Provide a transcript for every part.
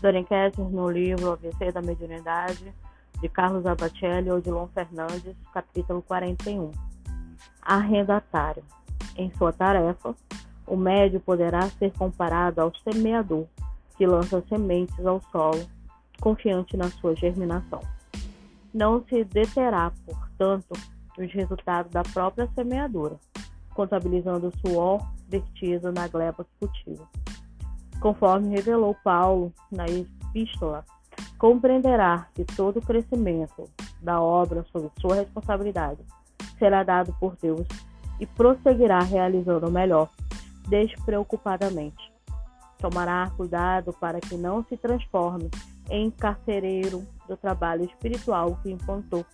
Dorian Kessler, no livro ABC da Mediunidade, de Carlos Abacelli ou de Lon Fernandes, capítulo 41. Arrendatário. Em sua tarefa, o médio poderá ser comparado ao semeador, que lança sementes ao solo, confiante na sua germinação. Não se deterá, portanto, os resultados da própria semeadura, contabilizando o suor vertido na gleba que cultiva. Conforme revelou Paulo na epístola, compreenderá que todo o crescimento da obra sob sua responsabilidade será dado por Deus e prosseguirá realizando o melhor, despreocupadamente. Tomará cuidado para que não se transforme em carcereiro do trabalho espiritual que implantou,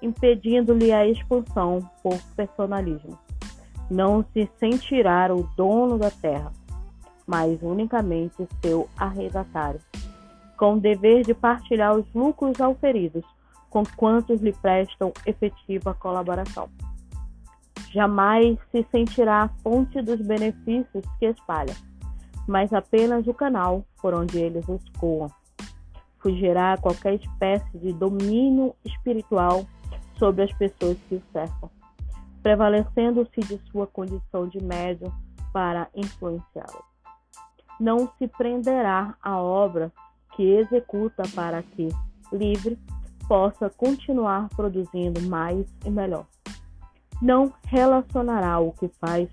impedindo-lhe a expulsão por personalismo. Não se sentirá o dono da terra, mas unicamente seu arrendatário, com o dever de partilhar os lucros auferidos com quantos lhe prestam efetiva colaboração. Jamais se sentirá a fonte dos benefícios que espalha, mas apenas o canal por onde eles escoam. Fugirá qualquer espécie de domínio espiritual sobre as pessoas que o cercam, prevalecendo-se de sua condição de médium para influenciá-las. Não se prenderá à obra que executa para que, livre, possa continuar produzindo mais e melhor. Não relacionará o que faz,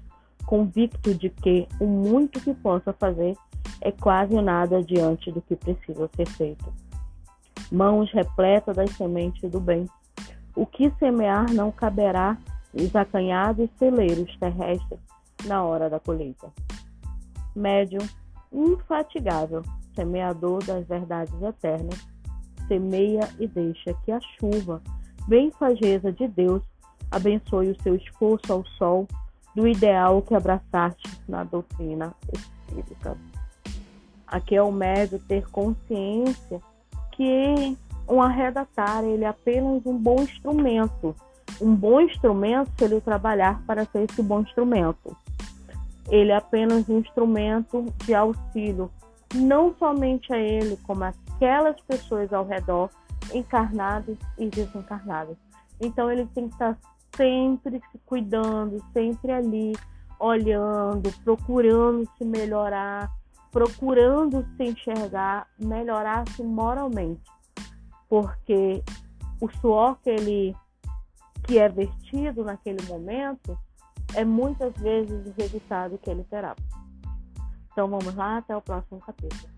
convicto de que o muito que possa fazer é quase nada diante do que precisa ser feito. Mãos repletas das sementes do bem. O que semear não caberá os acanhados celeiros terrestres na hora da colheita. Médium infatigável, semeador das verdades eternas, semeia e deixa que a chuva, bem-fageza de Deus, abençoe o seu esforço ao sol do ideal que abraçaste na doutrina espírita. Aqui é o médio ter consciência que um arredatário ele é apenas um bom instrumento. Um bom instrumento se ele trabalhar para ser esse bom instrumento. Ele é apenas um instrumento de auxílio, não somente a ele, como aquelas pessoas ao redor, encarnadas e desencarnadas. Então ele tem que estar sempre se cuidando, sempre ali, olhando, procurando se melhorar, procurando se enxergar, melhorar-se moralmente. Porque o suor que ele que é vertido naquele momento é muitas vezes o resultado que ele terá. Então vamos lá, até o próximo capítulo.